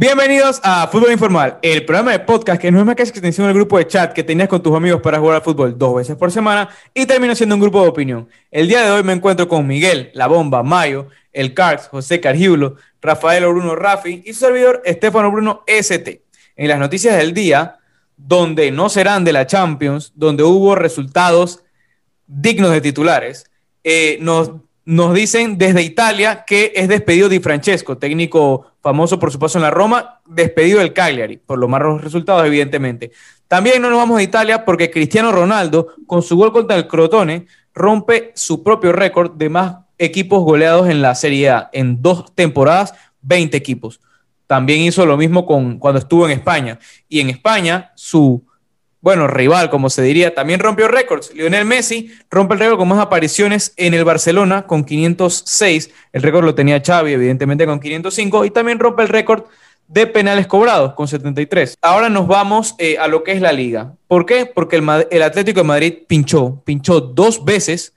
Bienvenidos a Fútbol Informal, el programa de podcast que no es más que extensión del grupo de chat que tenías con tus amigos para jugar al fútbol dos veces por semana y termina siendo un grupo de opinión. El día de hoy me encuentro con Miguel, La Bomba, Mayo, El Cards, José Cargiulo, Rafael Bruno Rafi y su servidor Estefano Bruno ST. En las noticias del día, donde no serán de la Champions, donde hubo resultados dignos de titulares, eh, nos nos dicen desde Italia que es despedido Di Francesco, técnico famoso por su paso en la Roma, despedido del Cagliari, por los malos resultados, evidentemente. También no nos vamos a Italia porque Cristiano Ronaldo, con su gol contra el Crotone, rompe su propio récord de más equipos goleados en la Serie A. En dos temporadas, 20 equipos. También hizo lo mismo con, cuando estuvo en España. Y en España, su bueno, rival, como se diría, también rompió récords. Lionel Messi rompe el récord con más apariciones en el Barcelona con 506. El récord lo tenía Xavi, evidentemente, con 505. Y también rompe el récord de penales cobrados con 73. Ahora nos vamos eh, a lo que es la liga. ¿Por qué? Porque el, el Atlético de Madrid pinchó, pinchó dos veces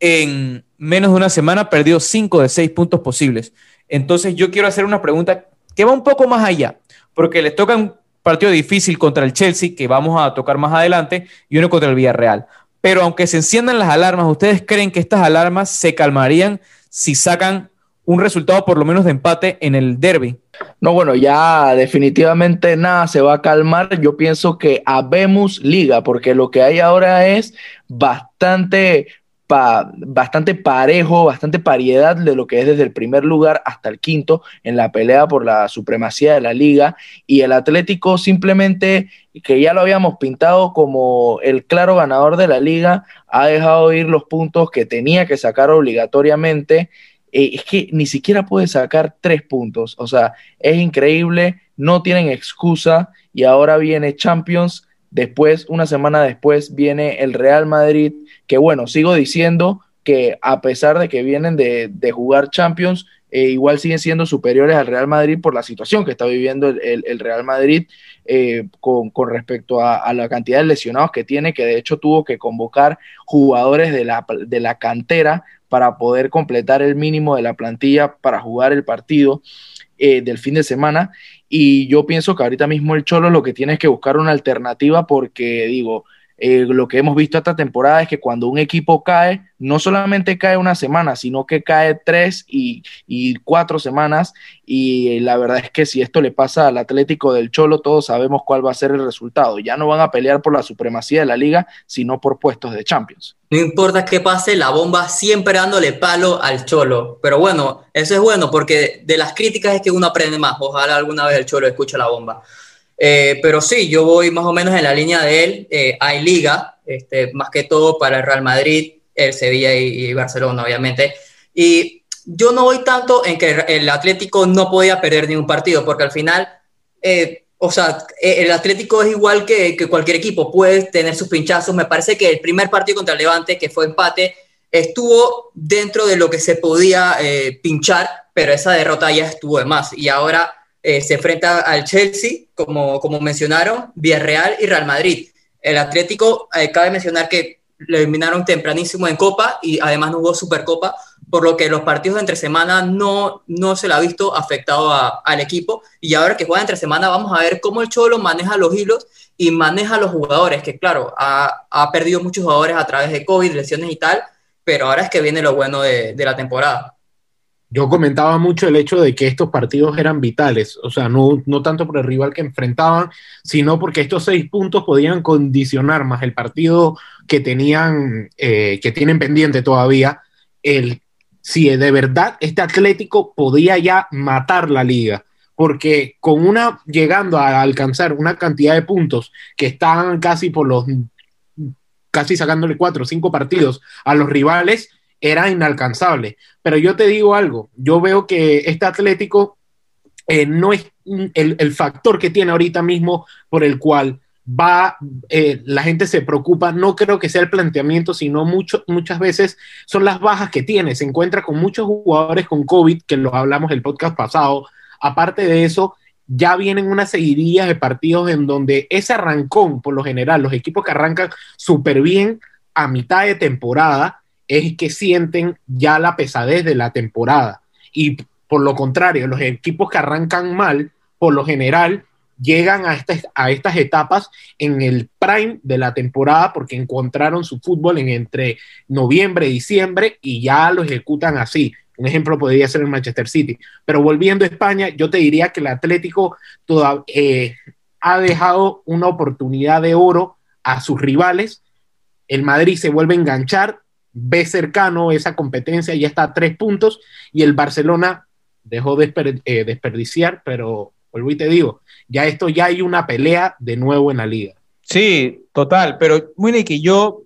en menos de una semana, perdió cinco de seis puntos posibles. Entonces yo quiero hacer una pregunta que va un poco más allá, porque les tocan partido difícil contra el Chelsea, que vamos a tocar más adelante, y uno contra el Villarreal. Pero aunque se enciendan las alarmas, ¿ustedes creen que estas alarmas se calmarían si sacan un resultado por lo menos de empate en el derby? No, bueno, ya definitivamente nada se va a calmar. Yo pienso que habemos liga, porque lo que hay ahora es bastante bastante parejo, bastante pariedad de lo que es desde el primer lugar hasta el quinto en la pelea por la supremacía de la liga. Y el Atlético simplemente, que ya lo habíamos pintado como el claro ganador de la liga, ha dejado ir los puntos que tenía que sacar obligatoriamente. Eh, es que ni siquiera puede sacar tres puntos. O sea, es increíble, no tienen excusa y ahora viene Champions Después, una semana después, viene el Real Madrid, que bueno, sigo diciendo que a pesar de que vienen de, jugar Champions, eh, igual siguen siendo superiores al Real Madrid por la situación que está viviendo el, Real Madrid eh, con, respecto a, la cantidad de lesionados que tiene, que de hecho tuvo que convocar jugadores de la, de la cantera para poder completar el mínimo de la plantilla para jugar el partido eh, del fin de semana. Y yo pienso que ahorita mismo el Cholo lo que tiene es que buscar una alternativa porque digo, eh, lo que hemos visto esta temporada es que cuando un equipo cae, no solamente cae una semana, sino que cae tres y, cuatro semanas. Y la verdad es que si esto le pasa al Atlético del Cholo, todos sabemos cuál va a ser el resultado. Ya no van a pelear por la supremacía de la liga, sino por puestos de Champions. No importa qué pase, la bomba siempre dándole palo al Cholo. Pero bueno, eso es bueno porque de las críticas es que uno aprende más. Ojalá alguna vez el Cholo escuche la bomba. Eh, pero sí, yo voy más o menos en la línea de él. Eh, hay liga, este, más que todo para el Real Madrid, el Sevilla y, Barcelona, obviamente. Y yo no voy tanto en que el Atlético no podía perder ningún partido, porque al final, eh, o sea, el Atlético es igual que, que, cualquier equipo, puede tener sus pinchazos. Me parece que el primer partido contra el Levante, que fue empate, estuvo dentro de lo que se podía pinchar, pero esa derrota ya estuvo de más. Y ahora eh, se enfrenta al Chelsea, como, como mencionaron, Villarreal y Real Madrid. El Atlético, eh, cabe mencionar que lo eliminaron tempranísimo en Copa y además no hubo Supercopa, por lo que los partidos de entre semana no, no se le ha visto afectado al equipo. Y ahora que juega entre semana, vamos a ver cómo el Cholo maneja los hilos y maneja los jugadores, que claro, ha, ha perdido muchos jugadores a través de COVID, lesiones y tal, pero ahora es que viene lo bueno de, de la temporada yo comentaba mucho el hecho de que estos partidos eran vitales, o sea, no, no tanto por el rival que enfrentaban, sino porque estos seis puntos podían condicionar más el partido que tenían, eh, que tienen pendiente todavía, el si de verdad este Atlético podía ya matar la liga, porque con una llegando a alcanzar una cantidad de puntos que están casi por los casi sacándole cuatro o cinco partidos a los rivales, era inalcanzable. Pero yo te digo algo, yo veo que este Atlético eh, no es el, factor que tiene ahorita mismo por el cual va, eh, la gente se preocupa, no creo que sea el planteamiento, sino mucho, muchas veces son las bajas que tiene. Se encuentra con muchos jugadores con COVID, que lo hablamos el podcast pasado. Aparte de eso, ya vienen unas seguidillas de partidos en donde ese arrancón, por lo general, los equipos que arrancan súper bien a mitad de temporada, es que sienten ya la pesadez de la temporada. Y por lo contrario, los equipos que arrancan mal por lo general llegan a estas, a estas etapas en el prime de la temporada porque encontraron su fútbol en entre noviembre y diciembre y ya lo ejecutan así. Un ejemplo podría ser el Manchester City. Pero volviendo a España, yo te diría que el Atlético eh, ha dejado una oportunidad de oro a sus rivales. El Madrid se vuelve a enganchar, ve cercano esa competencia, ya está a tres puntos, y el Barcelona dejó de eh, desperdiciar, pero vuelvo y te digo, ya esto ya hay una pelea de nuevo en la liga. Sí, total, pero muy que yo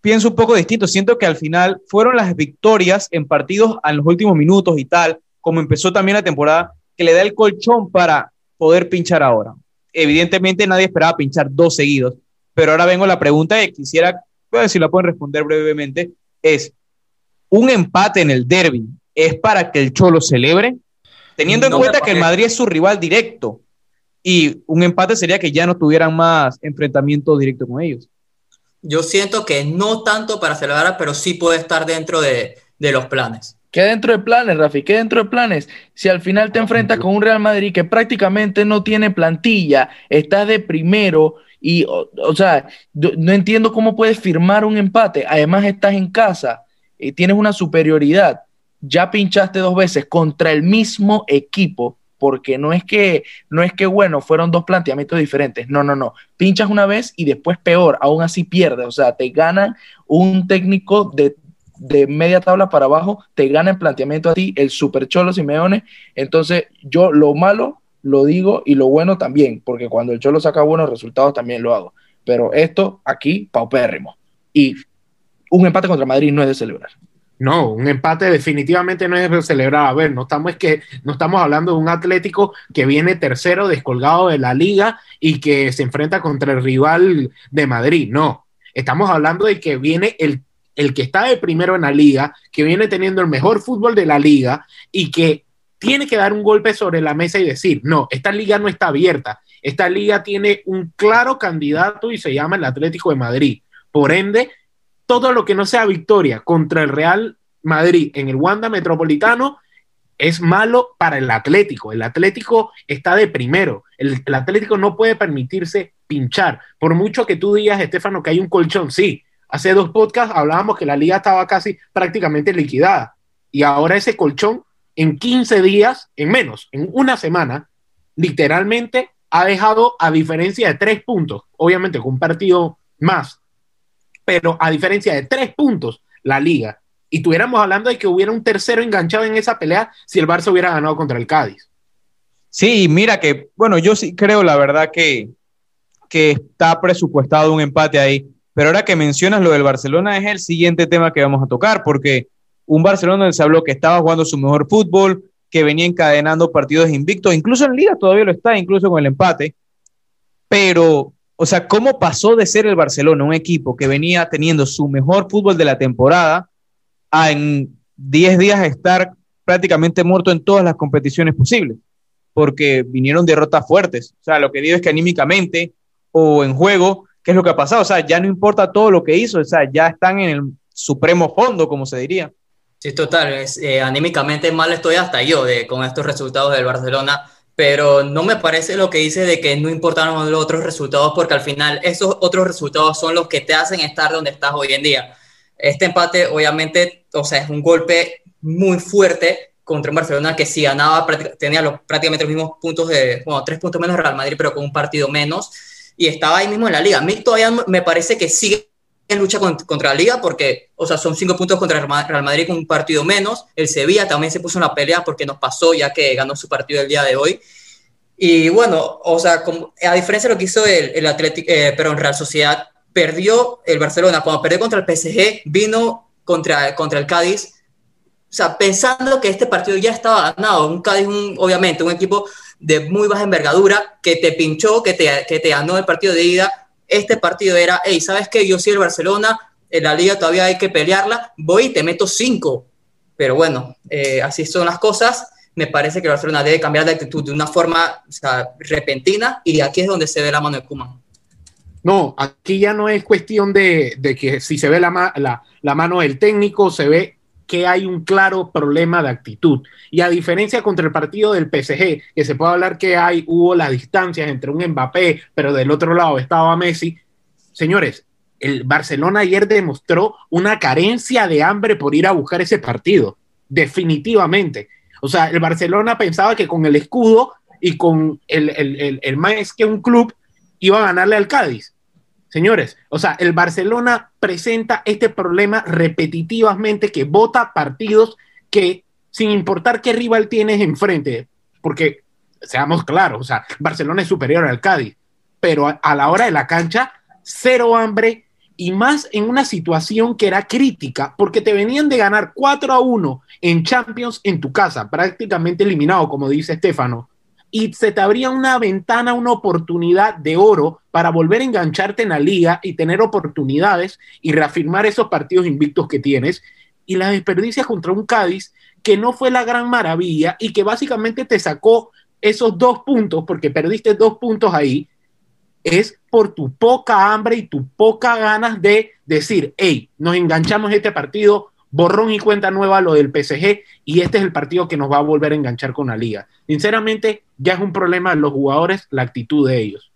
pienso un poco distinto. Siento que al final fueron las victorias en partidos en los últimos minutos y tal, como empezó también la temporada, que le da el colchón para poder pinchar ahora. Evidentemente nadie esperaba pinchar dos seguidos, pero ahora vengo a la pregunta y quisiera, ver si la pueden responder brevemente, es, ¿un empate en el derby es para que el Cholo celebre? Teniendo en cuenta que el Madrid es su rival directo y un empate sería que ya no tuvieran más enfrentamiento directo con ellos. Yo siento que no tanto para celebrar, pero sí puede estar dentro de, de los planes. ¿Qué dentro de planes, Rafi? ¿Qué dentro de planes? Si al final te enfrentas con un Real Madrid que prácticamente no tiene plantilla, estás de primero y, o, sea, no entiendo cómo puedes firmar un empate. Además, estás en casa y tienes una superioridad ya pinchaste dos veces contra el mismo equipo, porque no es que, no es que, bueno, fueron dos planteamientos diferentes. No, no, no. Pinchas una vez y después peor, aún así pierdes. O sea, te gana un técnico de, media tabla para abajo, te gana el planteamiento a ti, el super cholo Simeone. Entonces, yo lo malo lo digo y lo bueno también, porque cuando el cholo saca buenos resultados también lo hago. Pero esto aquí, paupérrimo. Y un empate contra Madrid no es de celebrar. No, un empate definitivamente no es celebrado. A ver, no estamos, que, no estamos hablando de un Atlético que viene tercero descolgado de la liga y que se enfrenta contra el rival de Madrid. No, estamos hablando de que viene el, el que está de primero en la liga, que viene teniendo el mejor fútbol de la liga y que tiene que dar un golpe sobre la mesa y decir, no, esta liga no está abierta. Esta liga tiene un claro candidato y se llama el Atlético de Madrid. Por ende, todo lo que no sea victoria contra el Real Madrid en el Wanda Metropolitano es malo para el Atlético. El Atlético está de primero. El, Atlético no puede permitirse pinchar. Por mucho que tú digas, Estefano, que hay un colchón, sí. Hace dos podcasts hablábamos que la liga estaba casi prácticamente liquidada. Y ahora ese colchón, en 15 días, en menos, en una semana, literalmente ha dejado a diferencia de tres puntos, obviamente con un partido más, pero a diferencia de tres puntos, la liga. Y estuviéramos hablando de que hubiera un tercero enganchado en esa pelea si el Barça hubiera ganado contra el Cádiz. Sí, mira que, bueno, yo sí creo la verdad que, que está presupuestado un empate ahí. Pero ahora que mencionas lo del Barcelona es el siguiente tema que vamos a tocar, porque un Barcelona donde se habló que estaba jugando su mejor fútbol, que venía encadenando partidos invictos, incluso en Liga todavía lo está, incluso con el empate, pero o sea, ¿cómo pasó de ser el Barcelona, un equipo que venía teniendo su mejor fútbol de la temporada, a en 10 días estar prácticamente muerto en todas las competiciones posibles? Porque vinieron derrotas fuertes. O sea, lo que digo es que anímicamente o en juego, ¿qué es lo que ha pasado? O sea, ya no importa todo lo que hizo, o sea, ya están en el supremo fondo, como se diría. Sí, total. Eh, anímicamente mal estoy hasta yo de, con estos resultados del Barcelona pero no me parece lo que dice de que no importaron los otros resultados, porque al final esos otros resultados son los que te hacen estar donde estás hoy en día. Este empate, obviamente, o sea, es un golpe muy fuerte contra un Barcelona que si ganaba tenía los, prácticamente los mismos puntos de, bueno, tres puntos menos Real Madrid, pero con un partido menos, y estaba ahí mismo en la liga. A mí todavía me parece que sigue en lucha contra la liga porque, o sea, son cinco puntos contra Real Madrid con un partido menos. El Sevilla también se puso en la pelea porque nos pasó ya que ganó su partido el día de hoy. Y bueno, o sea, como, a diferencia de lo que hizo el, el Atlético, eh, pero en Real Sociedad, perdió el Barcelona. Cuando perdió contra el PSG, vino contra, contra el Cádiz. O sea, pensando que este partido ya estaba ganado. Un Cádiz, obviamente, un equipo de muy baja envergadura que te pinchó, que te, que te ganó el partido de ida este partido era, hey, ¿sabes qué? Yo soy el Barcelona, en la liga todavía hay que pelearla, voy y te meto cinco. Pero bueno, eh, así son las cosas. Me parece que el Barcelona debe cambiar de actitud de una forma repentina y aquí es donde se ve la mano de Kuman. No, aquí ya no es cuestión de, que si se ve la, mano del técnico, se ve que hay un claro problema de actitud. Y a diferencia contra el partido del PSG, que se puede hablar que hay, hubo las distancias entre un Mbappé, pero del otro lado estaba Messi. Señores, el Barcelona ayer demostró una carencia de hambre por ir a buscar ese partido, definitivamente. O sea, el Barcelona pensaba que con el escudo y con el, el, el, más que un club iba a ganarle al Cádiz. Señores, o sea, el Barcelona presenta este problema repetitivamente que vota partidos que, sin importar qué rival tienes enfrente, porque seamos claros, o sea, Barcelona es superior al Cádiz, pero a, la hora de la cancha, cero hambre y más en una situación que era crítica, porque te venían de ganar 4 a 1 en Champions en tu casa, prácticamente eliminado, como dice Estefano, y se te abría una ventana, una oportunidad de oro para volver a engancharte en la liga y tener oportunidades y reafirmar esos partidos invictos que tienes. Y las desperdicias contra un Cádiz que no fue la gran maravilla y que básicamente te sacó esos dos puntos, porque perdiste dos puntos ahí, es por tu poca hambre y tu poca ganas de decir, hey, nos enganchamos este partido, borrón y cuenta nueva lo del PSG y este es el partido que nos va a volver a enganchar con la liga. Sinceramente, ya es un problema de los jugadores la actitud de ellos.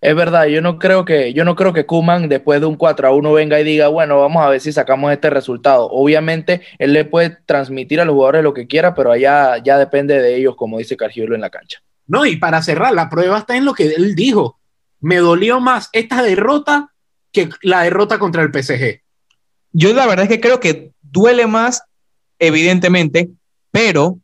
Es verdad, yo no creo que yo no creo que Kuman después de un 4 a 1 venga y diga, bueno, vamos a ver si sacamos este resultado. Obviamente, él le puede transmitir a los jugadores lo que quiera, pero allá ya depende de ellos, como dice Cargiolo en la cancha. No, y para cerrar, la prueba está en lo que él dijo. Me dolió más esta derrota que la derrota contra el PSG. Yo la verdad es que creo que duele más, evidentemente, pero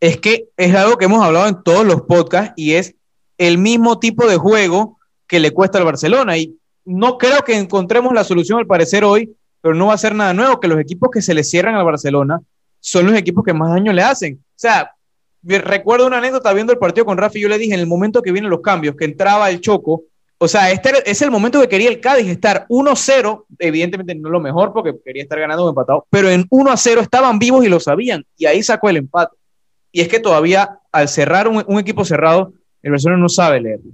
es que es algo que hemos hablado en todos los podcasts y es el mismo tipo de juego que le cuesta al Barcelona. Y no creo que encontremos la solución al parecer hoy, pero no va a ser nada nuevo, que los equipos que se le cierran al Barcelona son los equipos que más daño le hacen. O sea, recuerdo una anécdota viendo el partido con Rafi, yo le dije en el momento que vienen los cambios, que entraba el Choco, o sea, este es el momento que quería el Cádiz estar 1-0, evidentemente no lo mejor porque quería estar ganando o empatado, pero en 1-0 estaban vivos y lo sabían, y ahí sacó el empate. Y es que todavía al cerrar un, equipo cerrado, el Barcelona no sabe leerlo.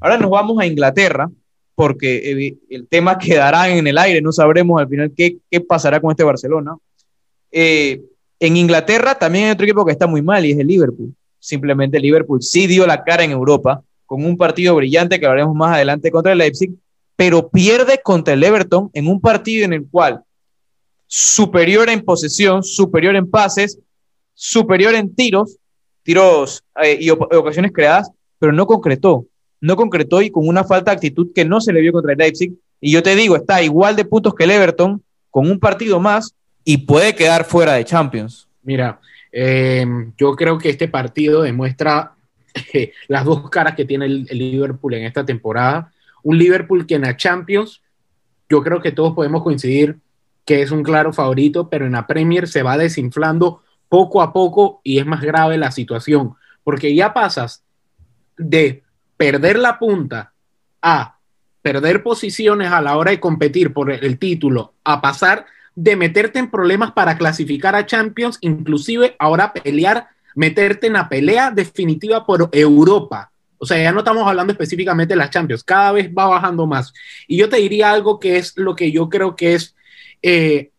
Ahora nos vamos a Inglaterra, porque el tema quedará en el aire, no sabremos al final qué, qué pasará con este Barcelona. Eh, en Inglaterra también hay otro equipo que está muy mal y es el Liverpool. Simplemente Liverpool sí dio la cara en Europa con un partido brillante que hablaremos más adelante contra el Leipzig, pero pierde contra el Everton en un partido en el cual superior en posesión, superior en pases, superior en tiros, tiros eh, y ocasiones creadas, pero no concretó, no concretó y con una falta de actitud que no se le vio contra el Leipzig. Y yo te digo, está igual de puntos que el Everton, con un partido más y puede quedar fuera de Champions. Mira, eh, yo creo que este partido demuestra las dos caras que tiene el, el, Liverpool en esta temporada. Un Liverpool que en la Champions, yo creo que todos podemos coincidir que es un claro favorito, pero en la Premier se va desinflando poco a poco y es más grave la situación, porque ya pasas de perder la punta a perder posiciones a la hora de competir por el título, a pasar de meterte en problemas para clasificar a Champions, inclusive ahora pelear meterte en la pelea definitiva por Europa. O sea, ya no estamos hablando específicamente de las Champions, cada vez va bajando más. Y yo te diría algo que es lo que yo creo que es eh,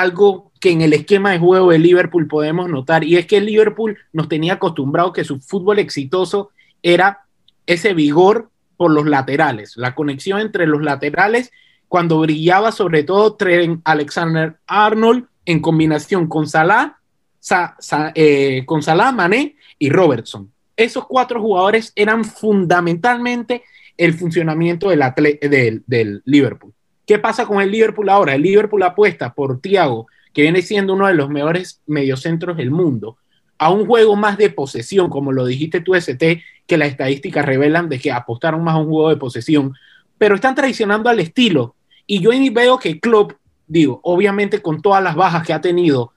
algo que en el esquema de juego de Liverpool podemos notar, y es que Liverpool nos tenía acostumbrado que su fútbol exitoso era ese vigor por los laterales, la conexión entre los laterales, cuando brillaba sobre todo Trent Alexander Arnold en combinación con Salah Sa, eh, con Salah, Mané y Robertson. Esos cuatro jugadores eran fundamentalmente el funcionamiento del, del, Liverpool. ¿Qué pasa con el Liverpool ahora? El Liverpool apuesta por Thiago, que viene siendo uno de los mejores mediocentros del mundo, a un juego más de posesión, como lo dijiste tú, ST, que las estadísticas revelan de que apostaron más a un juego de posesión, pero están traicionando al estilo. Y yo veo que Klopp, digo, obviamente con todas las bajas que ha tenido,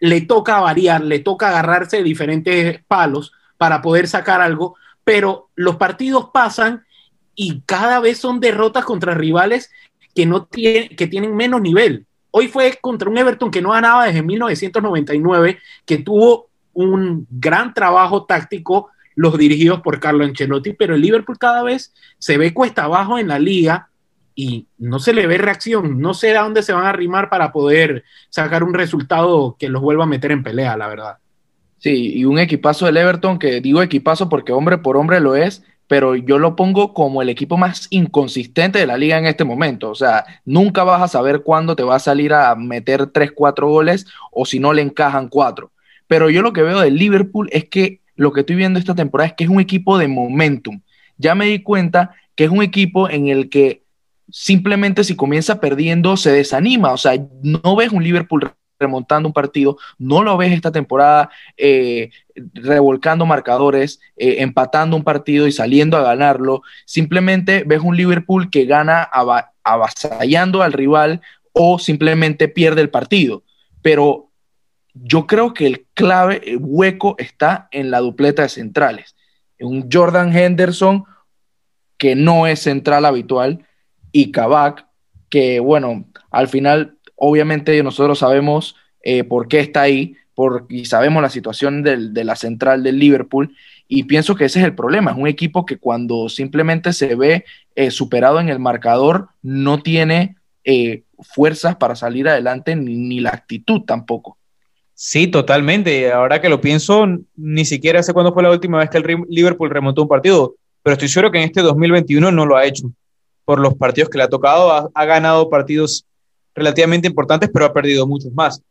le toca variar, le toca agarrarse de diferentes palos para poder sacar algo, pero los partidos pasan y cada vez son derrotas contra rivales que, no tienen, que tienen menos nivel. Hoy fue contra un Everton que no ganaba desde 1999, que tuvo un gran trabajo táctico los dirigidos por Carlo Ancelotti, pero el Liverpool cada vez se ve cuesta abajo en la liga y no se le ve reacción. No sé a dónde se van a arrimar para poder sacar un resultado que los vuelva a meter en pelea, la verdad. Sí, y un equipazo del Everton, que digo equipazo porque hombre por hombre lo es, pero yo lo pongo como el equipo más inconsistente de la liga en este momento. O sea, nunca vas a saber cuándo te va a salir a meter 3, 4 goles o si no le encajan 4. Pero yo lo que veo del Liverpool es que lo que estoy viendo esta temporada es que es un equipo de momentum. Ya me di cuenta que es un equipo en el que simplemente si comienza perdiendo se desanima. O sea, no ves un Liverpool remontando un partido, no lo ves esta temporada eh, revolcando marcadores, eh, empatando un partido y saliendo a ganarlo, simplemente ves un Liverpool que gana avasallando al rival o simplemente pierde el partido. Pero yo creo que el clave, el hueco está en la dupleta de centrales. Un Jordan Henderson que no es central habitual y Kabak que bueno, al final Obviamente nosotros sabemos eh, por qué está ahí y sabemos la situación de la central del Liverpool y pienso que ese es el problema. Es un equipo que cuando simplemente se ve eh, superado en el marcador no tiene eh, fuerzas para salir adelante ni, la actitud tampoco. Sí, totalmente. Ahora que lo pienso, ni siquiera sé cuándo fue la última vez que el Liverpool remontó un partido, pero estoy seguro que en este 2021 no lo ha hecho. Por los partidos que le ha tocado, ha ganado partidos relativamente importantes, pero ha perdido muchos más.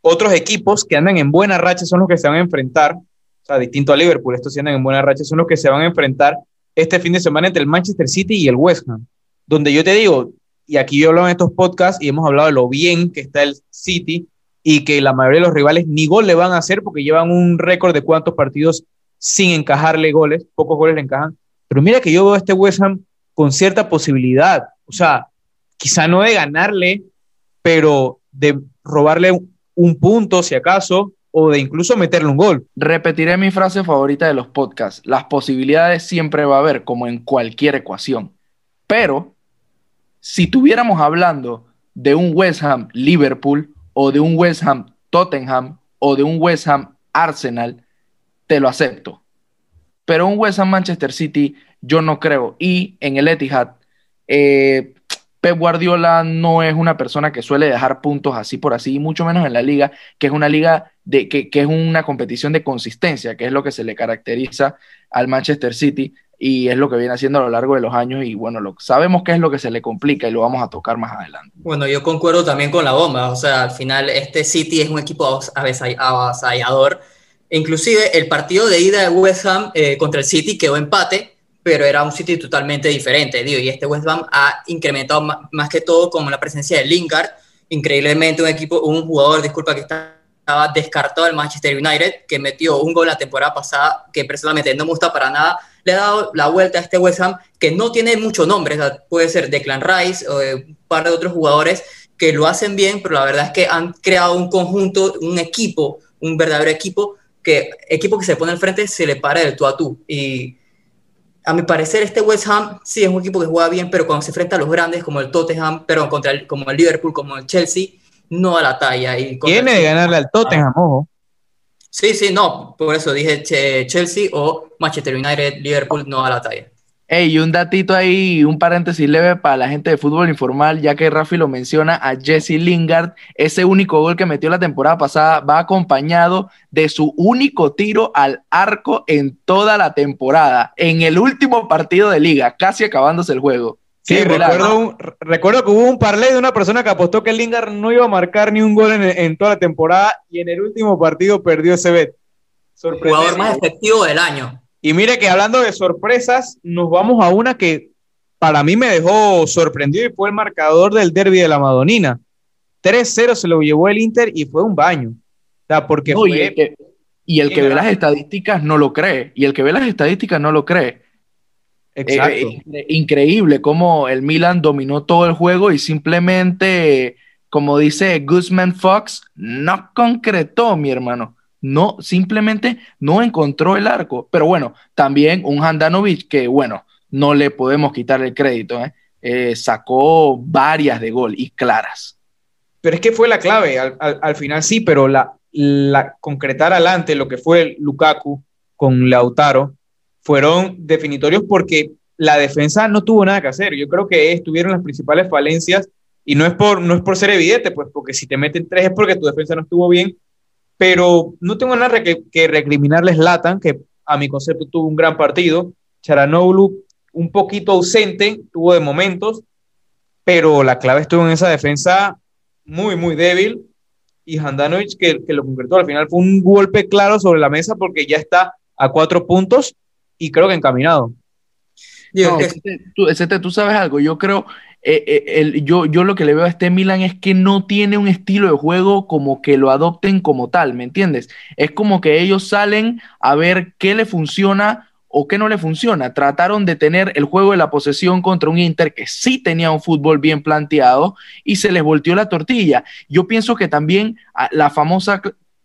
Otros equipos que andan en buena racha son los que se van a enfrentar, o sea, distinto a Liverpool, estos que andan en buena racha son los que se van a enfrentar este fin de semana entre el Manchester City y el West Ham, donde yo te digo, y aquí yo hablo en estos podcasts y hemos hablado de lo bien que está el City y que la mayoría de los rivales ni gol le van a hacer porque llevan un récord de cuántos partidos sin encajarle goles, pocos goles le encajan. Pero mira que yo veo a este West Ham con cierta posibilidad, o sea, quizá no de ganarle pero de robarle un punto, si acaso, o de incluso meterle un gol. Repetiré mi frase favorita de los podcasts. Las posibilidades siempre va a haber, como en cualquier ecuación. Pero, si tuviéramos hablando de un West Ham Liverpool, o de un West Ham Tottenham, o de un West Ham Arsenal, te lo acepto. Pero un West Ham Manchester City, yo no creo. Y en el Etihad, eh, Pep Guardiola no es una persona que suele dejar puntos así por así, mucho menos en la liga, que es una liga de, que, es una competición de consistencia, que es lo que se le caracteriza al Manchester City y es lo que viene haciendo a lo largo de los años y bueno, lo, sabemos qué es lo que se le complica y lo vamos a tocar más adelante. Bueno, yo concuerdo también con la bomba, o sea, al final este City es un equipo avasallador, inclusive el partido de ida de West Ham eh, contra el City quedó empate, pero era un City totalmente diferente, digo, y este West Ham ha incrementado más, que todo con la presencia de Lingard, increíblemente un equipo, un jugador, disculpa, que estaba descartado del Manchester United, que metió un gol la temporada pasada, que personalmente no me gusta para nada, le ha dado la vuelta a este West Ham, que no tiene mucho nombre, puede ser Declan Rice o un par de otros jugadores que lo hacen bien, pero la verdad es que han creado un conjunto, un equipo, un verdadero equipo, que equipo que se pone al frente se le para del tú a tú, y a mi parecer, este West Ham sí es un equipo que juega bien, pero cuando se enfrenta a los grandes como el Tottenham, pero contra el, como el Liverpool, como el Chelsea, no da la talla. Y Tiene de ganarle al Tottenham, ojo. Sí, sí, no, por eso dije Chelsea o Manchester United, Liverpool no da la talla. Hey, un datito ahí, un paréntesis leve para la gente de fútbol informal, ya que Rafi lo menciona a Jesse Lingard. Ese único gol que metió la temporada pasada va acompañado de su único tiro al arco en toda la temporada, en el último partido de liga, casi acabándose el juego. Sí, recuerdo, recuerdo que hubo un parlay de una persona que apostó que Lingard no iba a marcar ni un gol en, toda la temporada y en el último partido perdió ese bet. Jugador más efectivo del año. Y mire que hablando de sorpresas, nos vamos a una que para mí me dejó sorprendido y fue el marcador del derby de la Madonina. 3-0 se lo llevó el Inter y fue un baño. O sea, porque y el que, ve las estadísticas no lo cree. Y el que ve las estadísticas no lo cree. Exacto. Eh, eh, increíble cómo el Milan dominó todo el juego y simplemente, como dice Guzman Fox, no concretó, mi hermano no, simplemente no encontró el arco. Pero bueno, también un Handanovic que, bueno, no le podemos quitar el crédito, ¿eh? Eh, sacó varias de gol y claras. Pero es que fue la clave, al, final sí, pero la, la, concretar adelante lo que fue Lukaku con Lautaro fueron definitorios porque la defensa no tuvo nada que hacer. Yo creo que estuvieron las principales falencias y no es por, no es por ser evidente, pues porque si te meten tres es porque tu defensa no estuvo bien, pero no tengo nada que, que recriminarles Latan, que a mi concepto tuvo un gran partido. Charanoglu un poquito ausente, tuvo de momentos, pero la clave estuvo en esa defensa muy, muy débil. Y Handanovic, que, que lo concretó al final, fue un golpe claro sobre la mesa porque ya está a cuatro puntos y creo que encaminado. No, tú, tú, sabes algo, yo creo, eh, eh, yo, yo lo que le veo a este Milan es que no tiene un estilo de juego como que lo adopten como tal, ¿me entiendes? Es como que ellos salen a ver qué le funciona o qué no le funciona. Trataron de tener el juego de la posesión contra un Inter que sí tenía un fútbol bien planteado y se les volteó la tortilla. Yo pienso que también ah, la famosa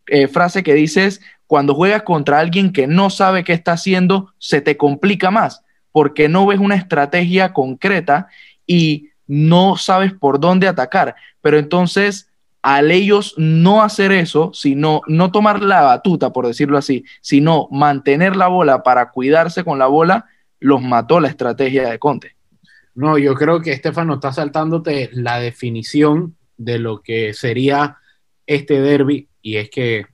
eh, frase que dices, cuando juegas contra alguien que no sabe qué está haciendo, se te complica más porque no ves una estrategia concreta y no sabes por dónde atacar. Pero entonces, al ellos no hacer eso, sino no tomar la batuta, por decirlo así, sino mantener la bola para cuidarse con la bola, los mató la estrategia de Conte. No, yo creo que Estefano está saltándote la definición de lo que sería este derby, y es que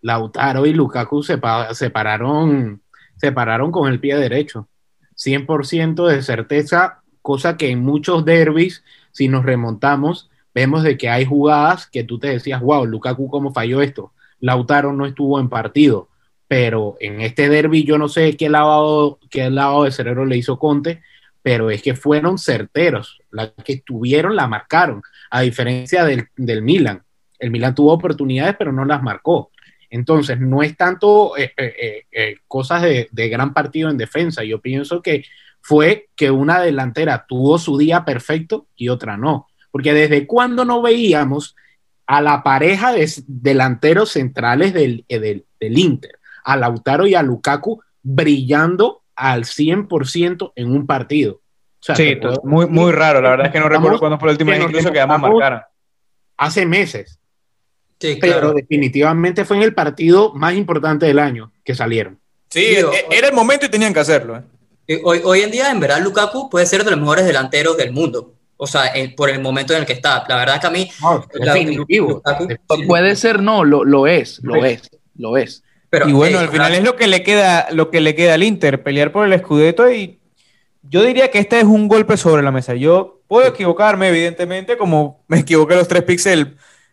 Lautaro y Lukaku se separaron se pararon con el pie derecho. 100% de certeza, cosa que en muchos derbis, si nos remontamos, vemos de que hay jugadas que tú te decías, wow, Lukaku, ¿cómo falló esto? Lautaro no estuvo en partido, pero en este derby yo no sé qué lavado, qué lavado de cerebro le hizo Conte, pero es que fueron certeros, las que estuvieron la marcaron, a diferencia del, del Milan. El Milan tuvo oportunidades, pero no las marcó. Entonces, no es tanto eh, eh, eh, cosas de, gran partido en defensa. Yo pienso que fue que una delantera tuvo su día perfecto y otra no. Porque desde cuando no veíamos a la pareja de delanteros centrales del, del, Inter, a Lautaro y a Lukaku, brillando al 100% en un partido. sí, muy, muy raro. La verdad es que no recuerdo cuándo fue el último incluso que ambos marcaran. Hace meses pero definitivamente fue en el partido más importante del año que salieron. Sí, e-, era el momento y tenían que hacerlo. ¿eh? Hoy, hoy en día, en verdad, Lukaku puede ser de los mejores delanteros del mundo. O sea, por el momento en el que está. La verdad es que a mí. puede ser, no, lo, lo es, lo es, lo es. Pero, y bueno, al final es lo que le queda, lo que le queda al Inter, pelear por el Scudetto y yo diría que este es un golpe sobre la mesa. Yo puedo equivocarme, evidentemente, como me equivoqué los tres píxeles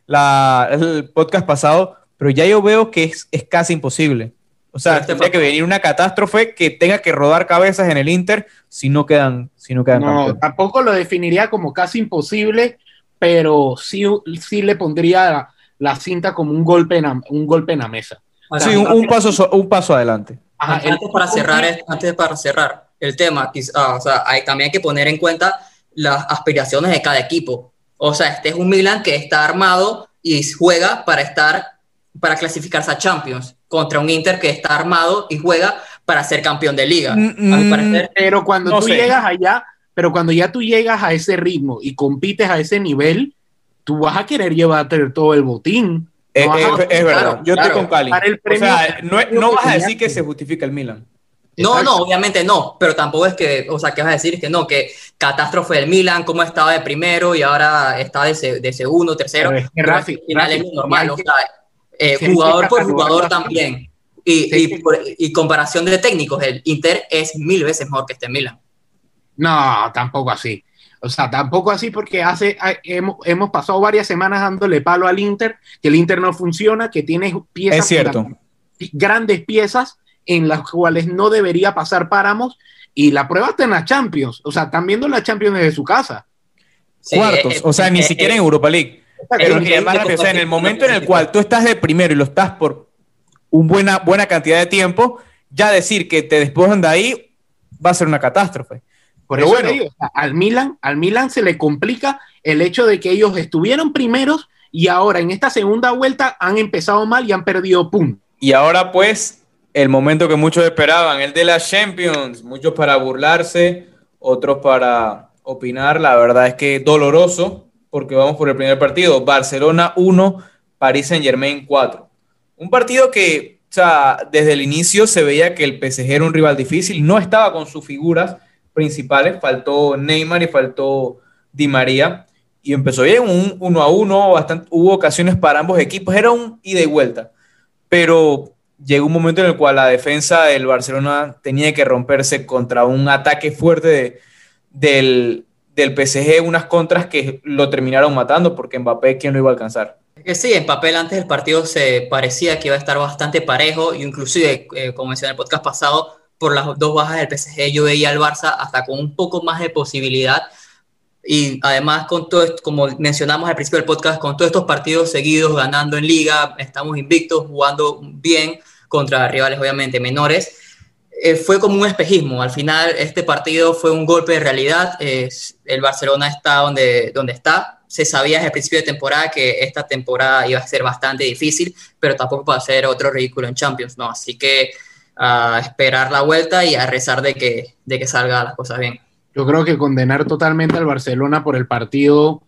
la, el podcast pasado, pero ya yo veo que es, es casi imposible. O sea, este tendría que venir una catástrofe que tenga que rodar cabezas en el Inter si no quedan. Si no, quedan no tampoco lo definiría como casi imposible, pero sí, sí le pondría la, cinta como un golpe en, un golpe en la mesa. sí, un, paso, un paso adelante. antes, para cerrar, antes para cerrar el tema, o sea, hay, también hay que poner en cuenta las aspiraciones de cada equipo. O sea, este es un Milan que está armado y juega para estar, para clasificarse a Champions, contra un Inter que está armado y juega para ser campeón de liga. Mm, mm, pero cuando tú llegas allá, pero cuando ya tú llegas a ese ritmo y compites a ese nivel, tú vas a querer llevarte todo el botín. es, verdad, yo estoy con Cali. o sea, no, no vas a decir que se justifica el Milan. No, no, obviamente no, pero tampoco es que, o sea, ¿qué vas a decir? Que no, que catástrofe del Milan, cómo estaba de primero y ahora está de, de segundo, tercero. es final es normal, o sea, eh, jugador por jugador también. Y, y, comparación de técnicos, el Inter es mil veces mejor que este Milan. No, tampoco así. O sea, tampoco así porque hace, hemos, hemos pasado varias semanas dándole palo al Inter, que el Inter no funciona, que tiene piezas. Es cierto. Grandes piezas en las cuales no debería pasar páramos y la prueba está en la Champions, o sea, están viendo la Champions desde su casa. Cuartos, o sea, ni siquiera en Europa League. Pero o sea, en el momento en el cual tú estás de primero y lo estás por una buena, buena cantidad de tiempo, ya decir que te despojan de ahí va a ser una catástrofe. Por eso bueno, al Milan, al Milan se le complica el hecho de que ellos estuvieron primeros y ahora en esta segunda vuelta han empezado mal y han perdido puntos. Y ahora pues el momento que muchos esperaban, el de las Champions, muchos para burlarse, otros para opinar, la verdad es que doloroso, porque vamos por el primer partido, Barcelona 1, París Saint Germain 4. Un partido que sea, desde el inicio se veía que el PSG era un rival difícil, no estaba con sus figuras principales, faltó Neymar y faltó Di María, y empezó bien, un uno a uno, bastante, hubo ocasiones para ambos equipos, era un ida y vuelta, pero llegó un momento en el cual la defensa del Barcelona tenía que romperse contra un ataque fuerte del, del PSG, unas contras que lo terminaron matando, porque Mbappé, ¿quién lo iba a alcanzar? Sí, en papel antes del partido se parecía que iba a estar bastante parejo, y inclusive, eh, como mencioné en el podcast pasado, por las dos bajas del PSG yo veía al Barça hasta con un poco más de posibilidad, y además con todo como mencionamos al principio del podcast, con todos estos partidos seguidos ganando en liga, estamos invictos, jugando bien contra rivales obviamente menores, eh, fue como un espejismo. Al final este partido fue un golpe de realidad. el Barcelona está donde, donde está. Se sabía desde el principio de temporada que esta temporada iba a ser bastante difícil, pero tampoco va a ser otro ridículo en Champions, ¿no? Así que a esperar la vuelta y a rezar de que, de que salga las cosas bien. Yo creo que condenar totalmente al Barcelona por el partido,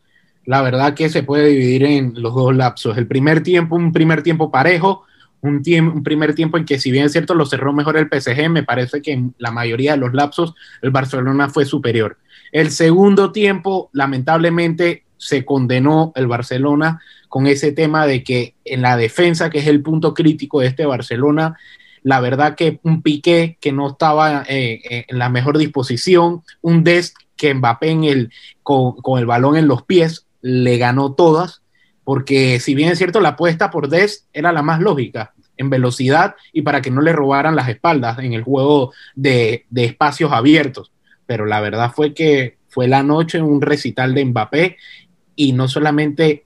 la verdad que se puede dividir en los dos lapsos. El primer tiempo, un primer tiempo parejo, un, primer tiempo en que si bien es cierto lo cerró mejor el PSG, me parece que en la mayoría de los lapsos el Barcelona fue superior. El segundo tiempo, lamentablemente, se condenó el Barcelona con ese tema de que en la defensa, que es el punto crítico de este Barcelona, la verdad que un Piqué que no estaba eh, eh, en la mejor disposición, un Dest que Mbappé en el, con, con, el balón en los pies le ganó todas, porque si bien es cierto la apuesta por Dest era la más lógica, en velocidad y para que no le robaran las espaldas en el juego de, de espacios abiertos. Pero la verdad fue que fue la noche un recital de Mbappé y no solamente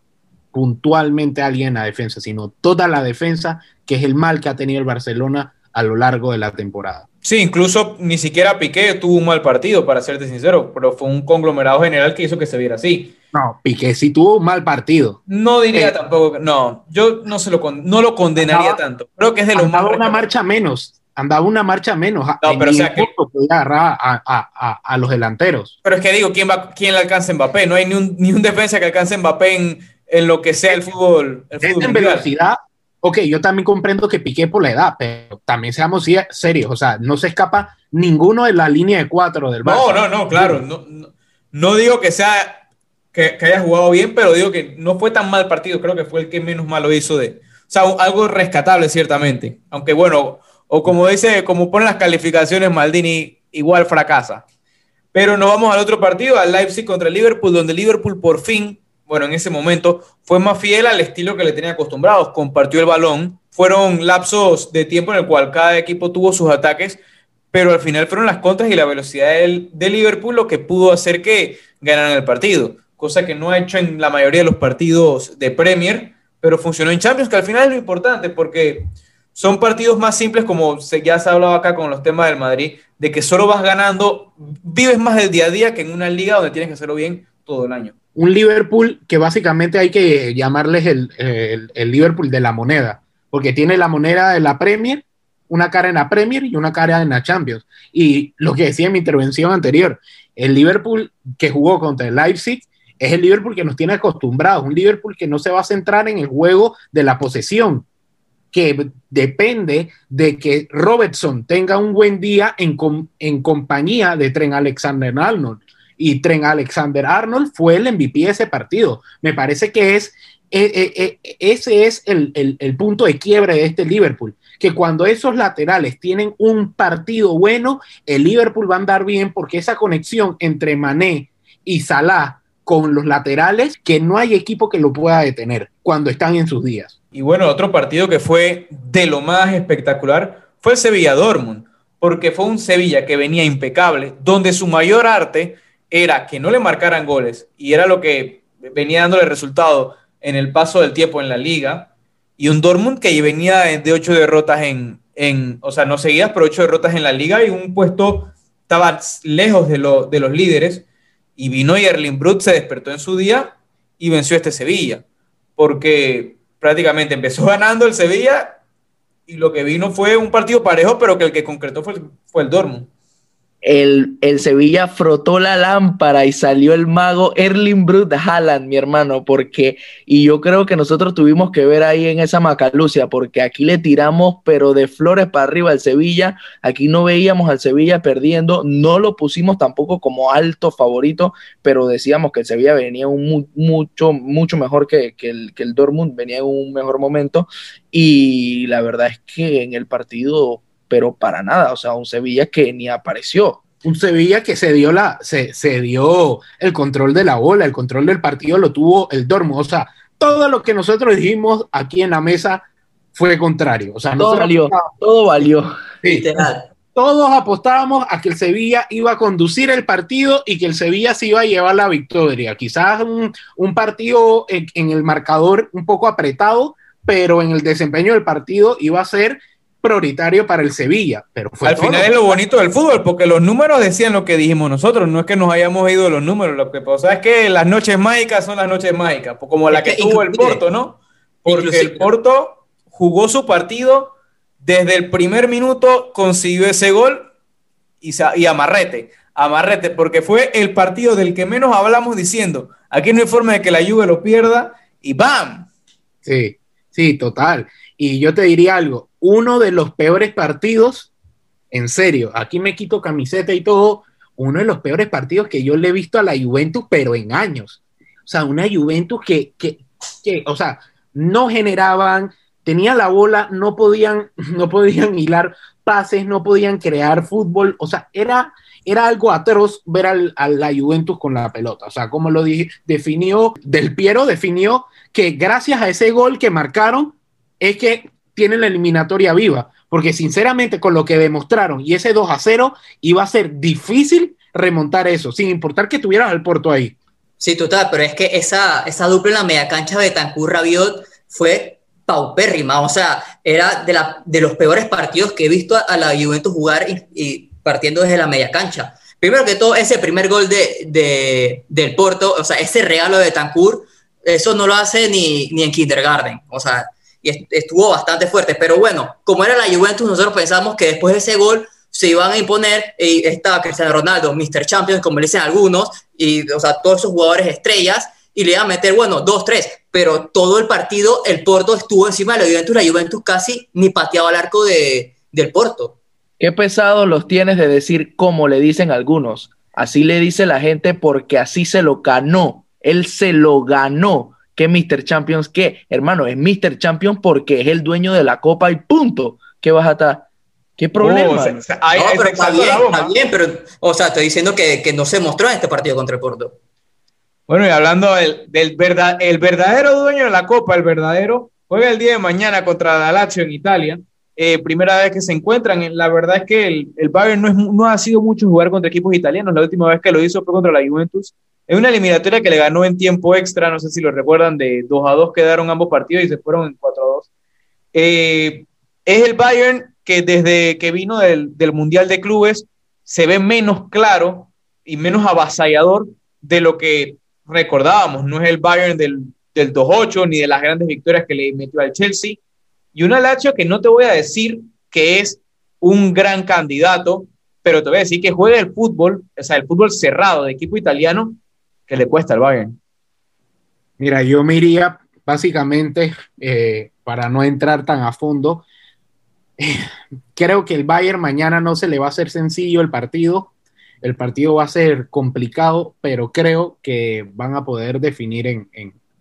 puntualmente alguien en la defensa, sino toda la defensa, que es el mal que ha tenido el Barcelona a lo largo de la temporada. Sí, incluso ni siquiera Piqué tuvo un mal partido, para serte sincero, pero fue un conglomerado general que hizo que se viera así. No, Piqué sí tuvo un mal partido. No diría eh, tampoco, no, yo no, se lo, no lo condenaría andaba, tanto. Creo que es de los andaba más una marcha menos, andaba una marcha menos. No, pero o sea que podía agarrar a, a, a, a, los delanteros. Pero es que digo, ¿quién, va, quién le alcanza a Mbappé? No hay ni un, ni un defensa que alcance a Mbappé en, en lo que sea el fútbol. El fútbol en velocidad, ok, yo también comprendo que Piqué por la edad, pero también seamos serios, o sea, no se escapa ninguno de la línea de cuatro del No, Barça. no, no, claro, no, no, no digo que sea que, que, haya jugado bien, pero digo que no fue tan mal partido, creo que fue el que menos malo hizo de, o sea, algo rescatable ciertamente, aunque bueno, o como dice, como ponen las calificaciones Maldini, igual fracasa. Pero nos vamos al otro partido, al Leipzig contra el Liverpool, donde Liverpool por fin bueno, en ese momento, fue más fiel al estilo que le tenía acostumbrados. Compartió el balón. Fueron lapsos de tiempo en el cual cada equipo tuvo sus ataques, pero al final fueron las contras y la velocidad de Liverpool lo que pudo hacer que ganaran el partido, cosa que no ha hecho en la mayoría de los partidos de Premier, pero funcionó en Champions, que al final es lo importante, porque son partidos más simples, como ya se ha hablado acá con los temas del Madrid, de que solo vas ganando, vives más del día a día que en una liga donde tienes que hacerlo bien todo el año un Liverpool que básicamente hay que llamarles el, el, Liverpool de la moneda, porque tiene la moneda de la Premier, una cara en la Premier y una cara en la Champions. Y lo que decía en mi intervención anterior, el Liverpool que jugó contra el Leipzig es el Liverpool que nos tiene acostumbrados, un Liverpool que no se va a centrar en el juego de la posesión, que depende de que Robertson tenga un buen día en, en compañía de Tren Alexander Arnold y Tren Alexander Arnold fue el MVP de ese partido. Me parece que es, eh, eh, eh, ese es el, el, el, punto de quiebre de este Liverpool, que cuando esos laterales tienen un partido bueno, el Liverpool va a andar bien porque esa conexión entre Mané y Salah con los laterales, que no hay equipo que lo pueda detener cuando están en sus días. Y bueno, otro partido que fue de lo más espectacular fue el Sevilla-Dortmund, porque fue un Sevilla que venía impecable, donde su mayor arte era que no le marcaran goles y era lo que venía dándole resultado en el paso del tiempo en la liga. Y un Dortmund que venía de ocho derrotas en, en, o sea, no seguidas, pero ocho derrotas en la liga y un puesto estaba lejos de, lo, de los líderes. Y vino y Erling Brut se despertó en su día y venció este Sevilla. Porque prácticamente empezó ganando el Sevilla y lo que vino fue un partido parejo, pero que el que concretó fue, fue el Dortmund. El, Sevilla frotó la lámpara y salió el mago Erling Brut Haaland, mi hermano, porque, y yo creo que nosotros tuvimos que ver ahí en esa macalucia, porque aquí le tiramos, pero de flores para arriba al Sevilla, aquí no veíamos al Sevilla perdiendo, no lo pusimos tampoco como alto favorito, pero decíamos que el Sevilla venía un mucho, mucho mejor que, el, que el Dortmund, venía en un mejor momento, y la verdad es que en el partido pero para nada, o sea, un Sevilla que ni apareció. Un Sevilla que se dio, la, se, se dio el control de la bola, el control del partido lo tuvo el Dortmund, o sea, todo lo que nosotros dijimos aquí en la mesa fue contrario. O sea, todo valió, todo valió. Todos apostábamos a que el Sevilla iba a conducir el partido y que el Sevilla se iba a llevar la victoria. Quizás un, un partido en, en, el marcador un poco apretado, pero en el desempeño del partido iba a ser prioritario para el Sevilla. Pero fue Al final es lo bonito del fútbol, porque los números decían lo que dijimos nosotros, no es que nos hayamos ido de los números, lo que pasa es que las noches mágicas son las noches mágicas, pues como la que, tuvo el Porto, ¿no? Porque el Porto jugó su partido desde el primer minuto, consiguió ese gol y, y amarrete, amarrete, porque fue el partido del que menos hablamos diciendo, aquí no hay forma de que la Juve lo pierda y ¡bam! Sí, sí, total. Y yo te diría algo, uno de los peores partidos, en serio, aquí me quito camiseta y todo, uno de los peores partidos que yo le he visto a la Juventus, pero en años. O sea, una Juventus que, que, que o sea, no generaban, tenía la bola, no podían, no podían hilar pases, no podían crear fútbol, o sea, era, era algo atroz ver al, a la Juventus con la pelota. O sea, como lo dije, definió, Del Piero definió que gracias a ese gol que marcaron, es que tienen la eliminatoria viva, porque sinceramente con lo que demostraron y ese 2 a 0 iba a ser difícil remontar eso, sin importar que tuvieran al Porto ahí. Sí, total, pero es que esa, esa dupla en la media cancha de Tancur Rabiot fue paupérrima, o sea, era de, la, de los peores partidos que he visto a, la Juventus jugar y, partiendo desde la media cancha. Primero que todo, ese primer gol de, de, del Porto, o sea, ese regalo de Tancur, eso no lo hace ni, ni en kindergarten, o sea, y estuvo bastante fuerte. Pero bueno, como era la Juventus, nosotros pensamos que después de ese gol se iban a imponer y estaba Cristiano Ronaldo, Mr. Champions, como le dicen algunos, y o sea, todos esos jugadores estrellas, y le iban a meter, bueno, dos, tres, pero todo el partido el Porto estuvo encima de la Juventus, la Juventus casi ni pateaba el arco de, del Porto. Qué pesado los tienes de decir como le dicen algunos. Así le dice la gente porque así se lo ganó. Él se lo ganó que Mr. Champions, que hermano, es Mr. Champions porque es el dueño de la copa y punto. ¿Qué vas a estar? ¿Qué problema? no, pero está bien, está bien, pero, o sea, estoy diciendo que, que, no se mostró en este partido contra el Porto. Bueno, y hablando del, del verdad, el verdadero dueño de la copa, el verdadero, juega el día de mañana contra la Lazio en Italia. Eh, primera vez que se encuentran. La verdad es que el, el Bayern no, es, no ha sido mucho jugar contra equipos italianos. La última vez que lo hizo fue contra la Juventus es una eliminatoria que le ganó en tiempo extra, no sé si lo recuerdan, de 2 a 2 quedaron ambos partidos y se fueron en 4 a 2. Eh, es el Bayern que desde que vino del, Mundial de Clubes se ve menos claro y menos avasallador de lo que recordábamos. No es el Bayern del, del 2-8 ni de las grandes victorias que le metió al Chelsea. Y una Lazio que no te voy a decir que es un gran candidato, pero te voy a decir que juega el fútbol, o sea, el fútbol cerrado de equipo italiano, que le cuesta al Bayern? Mira, yo me iría básicamente, eh, para no entrar tan a fondo, creo que el Bayern mañana no se le va a hacer sencillo el partido. El partido va a ser complicado, pero creo que van a poder definir en,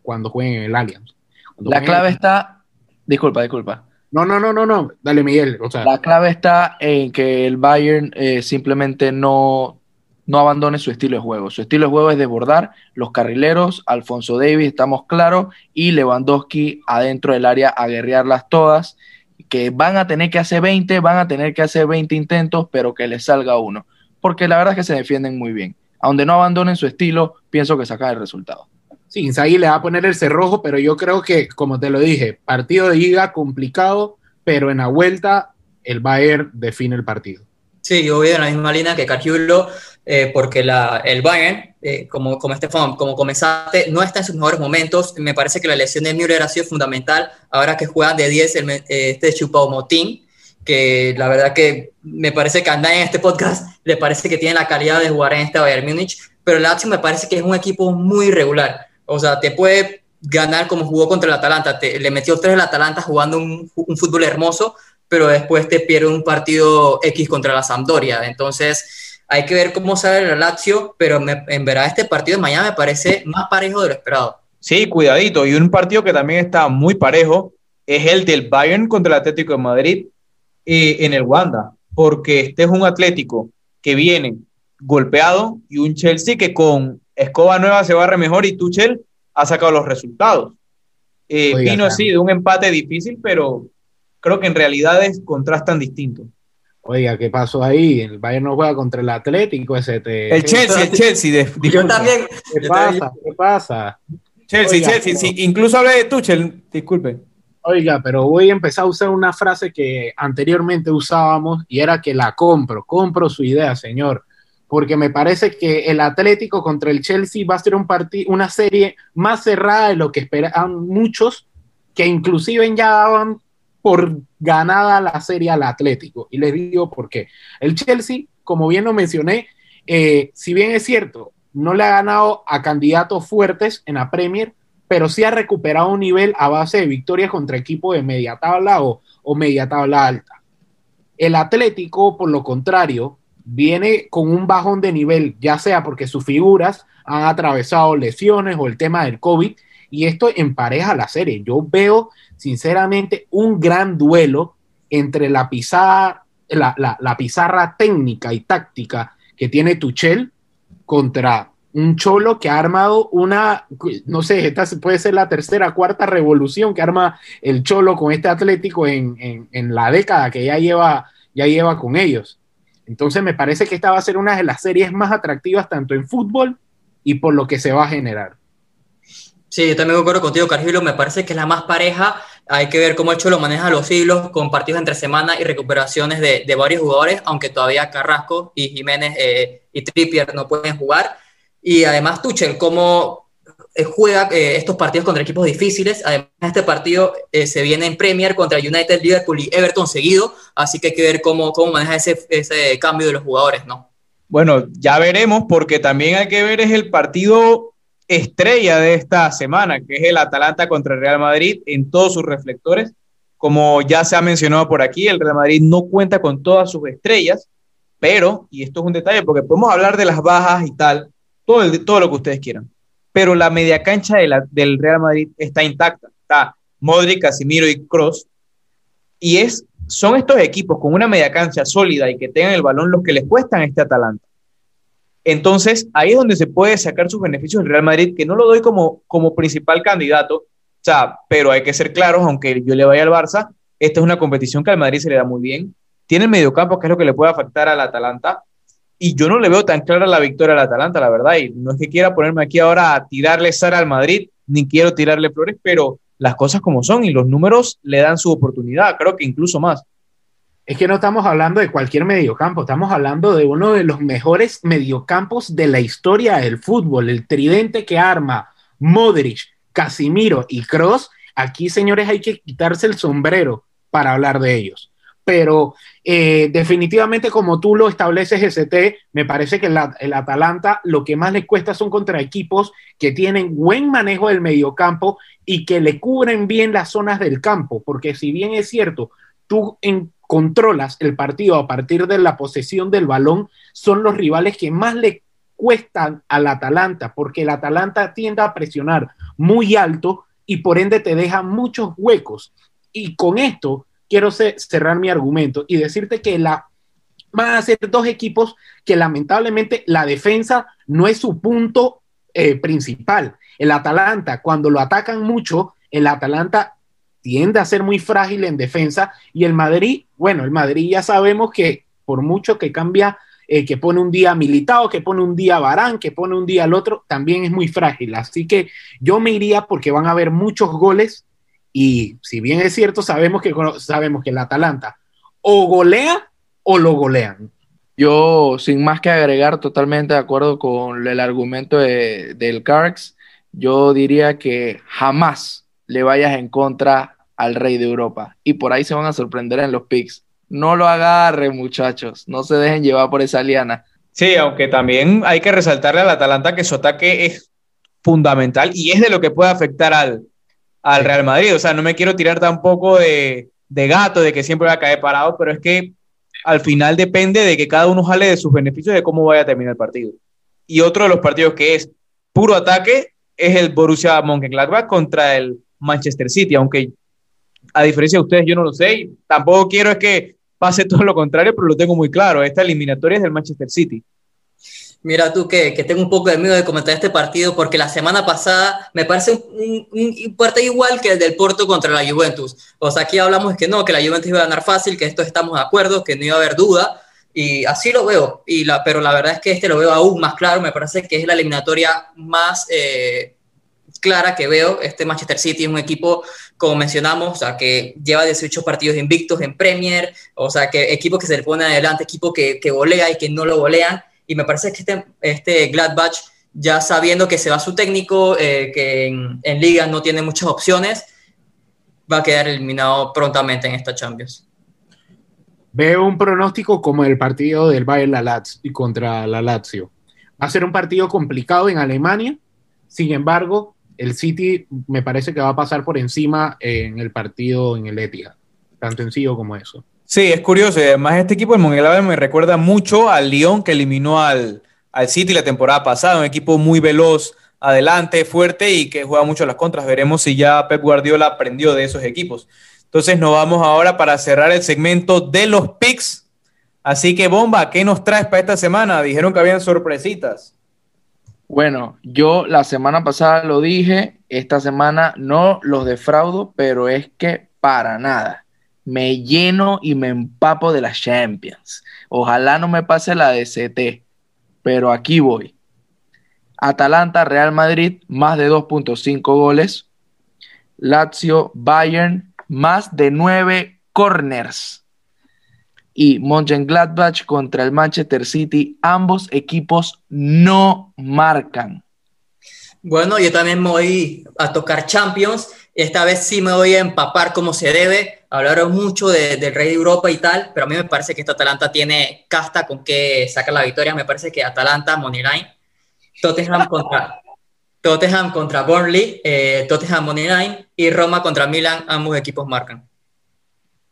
cuando jueguen en el Allianz. la clave está. Disculpa, disculpa. No, no, no, no, no. Dale, Miguel. La clave está en que el Bayern eh, simplemente no no abandone su estilo de juego. Su estilo de juego es desbordar los carrileros, Alfonso Davis, estamos claros, y Lewandowski adentro del área a guerrearlas todas, que van a tener que hacer 20, van a tener que hacer 20 intentos, pero que les salga uno. Porque la verdad es que se defienden muy bien. A donde no abandonen su estilo, pienso que sacan el resultado. Sí, Inzaghi le va a poner el cerrojo, pero yo creo que, como te lo dije, partido de liga complicado, pero en la vuelta el Bayern define el partido. Sí, yo voy en la misma línea que Cargiulo, eh, porque la, el Bayern, eh, como, como Estefan, como comenzaste, no está en sus mejores momentos. Me parece que la lesión de Müller ha sido fundamental. Ahora que juegan de 10 el, eh, este Chupao Motín. que la verdad que me parece que anda en este podcast le parece que tiene la calidad de jugar en este Bayern Múnich, pero el Lazio me parece que es un equipo muy irregular. O sea, te puede ganar como jugó contra el Atalanta. Te, le metió tres el Atalanta jugando un, un, fútbol hermoso, pero después te pierde un partido X contra la Sampdoria. Entonces, hay que ver cómo sale el Lazio, pero me, en verdad este partido de mañana me parece más parejo de lo esperado. Sí, cuidadito. Y un partido que también está muy parejo es el del Bayern contra el Atlético de Madrid eh, en el Wanda, porque este es un Atlético que viene golpeado y un Chelsea que con escoba nueva se barre mejor y Tuchel ha sacado los resultados. Eh, vino así de un empate difícil, pero creo que en realidades contrastan distinto. Oiga, ¿qué pasó ahí? El Bayern no juega contra el Atlético. Ese El Chelsea, el Chelsea. yo también. ¿Qué pasa? ¿Qué pasa? Chelsea, Chelsea. Sí, incluso hablé de Tuchel, disculpen. Oiga, pero voy a empezar a usar una frase que anteriormente usábamos y era que la compro, compro su idea, señor porque me parece que el Atlético contra el Chelsea va a ser un partido, una serie más cerrada de lo que esperaban muchos, que inclusive ya daban por ganada la serie al Atlético. Y les digo por qué. El Chelsea, como bien lo mencioné, eh, si bien es cierto, no le ha ganado a candidatos fuertes en la Premier, pero sí ha recuperado un nivel a base de victorias contra equipos de media tabla o, o media tabla alta. El Atlético, por lo contrario, viene con un bajón de nivel, ya sea porque sus figuras han atravesado lesiones o el tema del COVID, y esto empareja la serie. Yo veo, sinceramente, un gran duelo entre la pizarra, la, pizarra técnica y táctica que tiene Tuchel contra un cholo que ha armado una, no sé, esta puede ser la tercera, cuarta revolución que arma el cholo con este Atlético en, en la década que ya lleva, ya lleva con ellos. Entonces me parece que esta va a ser una de las series más atractivas tanto en fútbol y por lo que se va a generar. Sí, yo también concuerdo contigo, Cargilo. Me parece que es la más pareja. Hay que ver cómo el Cholo maneja los hilos con partidos entre semana y recuperaciones de, varios jugadores, aunque todavía Carrasco y Jiménez eh, y Trippier no pueden jugar. Y además Tuchel, cómo eh, juega eh, estos partidos contra equipos difíciles. Además, este partido se viene en Premier contra United, Liverpool y Everton seguido, así que hay que ver cómo, cómo maneja ese, ese cambio de los jugadores, ¿no? Bueno, ya veremos, porque también hay que ver es el partido estrella de esta semana, que es el Atalanta contra el Real Madrid en todos sus reflectores. Como ya se ha mencionado por aquí, el Real Madrid no cuenta con todas sus estrellas, pero, y esto es un detalle, porque podemos hablar de las bajas y tal, todo, lo que ustedes quieran pero la media cancha del Real Madrid está intacta. Está Modric, Casimiro y Cross. Y es, son estos equipos con una media cancha sólida y que tengan el balón los que les cuestan este Atalanta. Entonces, ahí es donde se puede sacar sus beneficios el Real Madrid, que no lo doy como, como principal candidato, o sea, pero hay que ser claros, aunque yo le vaya al Barça, esta es una competición que al Madrid se le da muy bien. Tiene el mediocampo, que es lo que le puede afectar al Atalanta, y yo no le veo tan clara la victoria al Atalanta, la verdad. Y no es que quiera ponerme aquí ahora a tirarle Sara al Madrid, ni quiero tirarle flores, pero las cosas como son y los números le dan su oportunidad, creo que incluso más. Es que no estamos hablando de cualquier mediocampo, estamos hablando de uno de los mejores mediocampos de la historia del fútbol, el tridente que arma Modric, Casimiro y Cross. Aquí, señores, hay que quitarse el sombrero para hablar de ellos pero eh, definitivamente como tú lo estableces, ST, me parece que el Atalanta lo que más le cuesta son contra equipos que tienen buen manejo del mediocampo y que le cubren bien las zonas del campo, porque si bien es cierto, tú controlas el partido a partir de la posesión del balón, son los rivales que más le cuestan al Atalanta, porque el Atalanta tiende a presionar muy alto y por ende te deja muchos huecos. Y con esto quiero cerrar mi argumento y decirte que la, van a ser dos equipos que lamentablemente la defensa no es su punto eh, principal. El Atalanta, cuando lo atacan mucho, el Atalanta tiende a ser muy frágil en defensa y el Madrid, bueno, el Madrid ya sabemos que por mucho que cambia, eh, que pone un día militado, que pone un día Barán, que pone un día al otro, también es muy frágil. Así que yo me iría porque van a haber muchos goles y si bien es cierto, sabemos que, sabemos que el Atalanta o golea o lo golean. Yo, sin más que agregar, totalmente de acuerdo con el argumento de, del Carx, yo diría que jamás le vayas en contra al rey de Europa. Y por ahí se van a sorprender en los picks. no lo agarren, muchachos. No se dejen llevar por esa liana. Sí, aunque también hay que resaltarle al Atalanta que su ataque es fundamental y es de lo que puede afectar al, al Real Madrid. O sea, no me quiero tirar tampoco de, de gato, de que siempre va a caer parado, pero es que al final depende de que cada uno jale de sus beneficios de cómo vaya a terminar el partido. Y otro de los partidos que es puro ataque es el Borussia Mönchengladbach contra el Manchester City, aunque a diferencia de ustedes yo no lo sé, tampoco quiero es que pase todo lo contrario, pero lo tengo muy claro, esta eliminatoria es del Manchester City. Mira tú que, que, tengo un poco de miedo de comentar este partido porque la semana pasada me parece un, un, igual que el del Porto contra la Juventus. O sea, aquí hablamos que no, que la Juventus iba a ganar fácil, que esto estamos de acuerdo, que no iba a haber duda. Y así lo veo, y la, pero la verdad es que este lo veo aún más claro, me parece que es la eliminatoria más eh, clara que veo. Este Manchester City es un equipo, como mencionamos, o sea, que lleva 18 partidos invictos en Premier, o sea, que equipo que se le pone adelante, equipo que, que volea y que no lo golean y me parece que este, este Gladbach, ya sabiendo que se va su técnico, eh, que en, en, liga no tiene muchas opciones, va a quedar eliminado prontamente en esta Champions. Veo un pronóstico como el partido del Bayern la Lazio, contra la Lazio. Va a ser un partido complicado en Alemania, sin embargo, el City me parece que va a pasar por encima en el partido en el Etihad, tan sencillo como eso. Sí, es curioso. Además, este equipo, el Mönchengladbach, me recuerda mucho al Lyon que eliminó al, al City la temporada pasada. Un equipo muy veloz, adelante, fuerte y que juega mucho las contras. Veremos si ya Pep Guardiola aprendió de esos equipos. Entonces, nos vamos ahora para cerrar el segmento de los picks. Así que, Bomba, ¿qué nos traes para esta semana? Dijeron que habían sorpresitas. Bueno, yo la semana pasada lo dije, esta semana no los defraudo, pero es que para nada me lleno y me empapo de las Champions. Ojalá no me pase la de pero aquí voy. Atalanta, Real Madrid, más de 2.5 goles. Lazio, Bayern, más de 9 corners. Y Mönchengladbach contra el Manchester City, ambos equipos no marcan. Bueno, yo también voy a tocar Champions. Esta vez sí me voy a empapar como se debe hablaron mucho del Rey de Europa y tal, pero a mí me parece que esta Atalanta tiene casta con que sacar la victoria. Me parece que Atalanta, Moneyline, Tottenham contra, Tottenham contra Burnley, eh, Tottenham Moneyline y Roma contra Milan, ambos equipos marcan.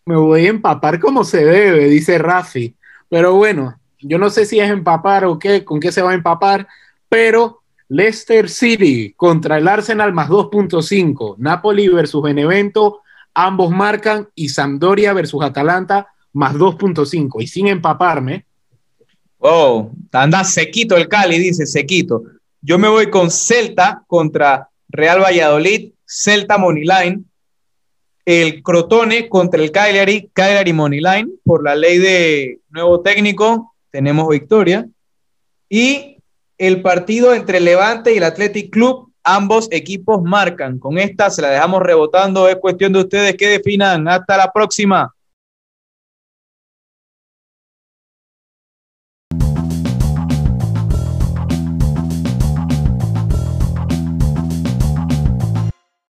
Me voy a empapar como se debe, dice Rafi. Pero bueno, yo no sé si es empapar o qué, con qué se va a empapar, pero Leicester City contra el Arsenal más 2.5, Napoli versus Benevento ambos marcan y Sampdoria versus Atalanta más 2.5 y sin empaparme. Oh, anda sequito el Cali, dice sequito. Yo me voy con Celta contra Real Valladolid, Celta Moneyline, el Crotone contra el Cagliari, Cagliari Moneyline, por la ley de nuevo técnico, tenemos victoria. Y el partido entre Levante y el Athletic Club, Ambos equipos marcan. Con esta se la dejamos rebotando. Es cuestión de ustedes que definan. Hasta la próxima.